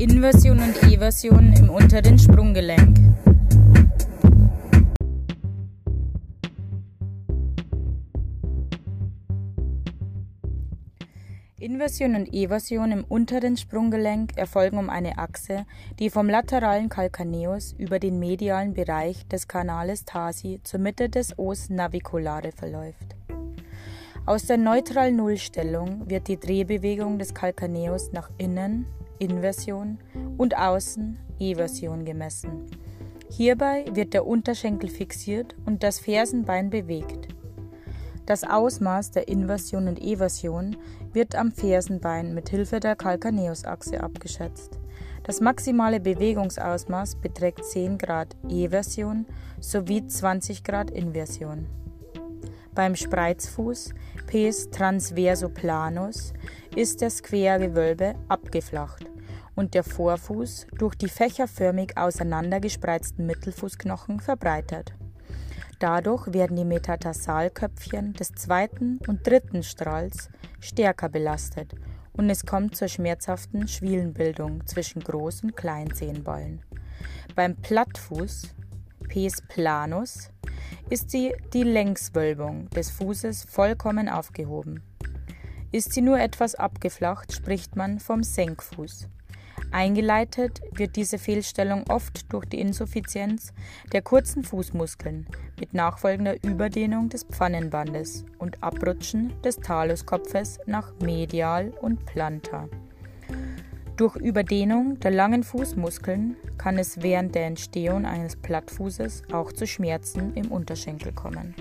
Inversion und Eversion im unteren Sprunggelenk. Inversion und Eversion im unteren Sprunggelenk erfolgen um eine Achse, die vom lateralen Calcaneus über den medialen Bereich des Canales Tarsi zur Mitte des Os naviculare verläuft. Aus der neutralen Nullstellung wird die Drehbewegung des Calcaneus nach innen Inversion und außen Eversion gemessen. Hierbei wird der Unterschenkel fixiert und das Fersenbein bewegt. Das Ausmaß der Inversion und Eversion wird am Fersenbein mit Hilfe der Calcaneusachse abgeschätzt. Das maximale Bewegungsausmaß beträgt 10 Grad Eversion sowie 20 Grad Inversion. Beim Spreizfuß Pes transversoplanus ist das Quergewölbe abgeflacht und der Vorfuß durch die fächerförmig auseinandergespreizten Mittelfußknochen verbreitert. Dadurch werden die Metatarsalköpfchen des zweiten und dritten Strahls stärker belastet und es kommt zur schmerzhaften Schwielenbildung zwischen Groß- und Kleinzehenballen. Beim Plattfuß, Pes planus, ist die, die Längswölbung des Fußes vollkommen aufgehoben. Ist sie nur etwas abgeflacht, spricht man vom Senkfuß. Eingeleitet wird diese Fehlstellung oft durch die Insuffizienz der kurzen Fußmuskeln mit nachfolgender Überdehnung des Pfannenbandes und Abrutschen des Taluskopfes nach medial und plantar. Durch Überdehnung der langen Fußmuskeln kann es während der Entstehung eines Plattfußes auch zu Schmerzen im Unterschenkel kommen.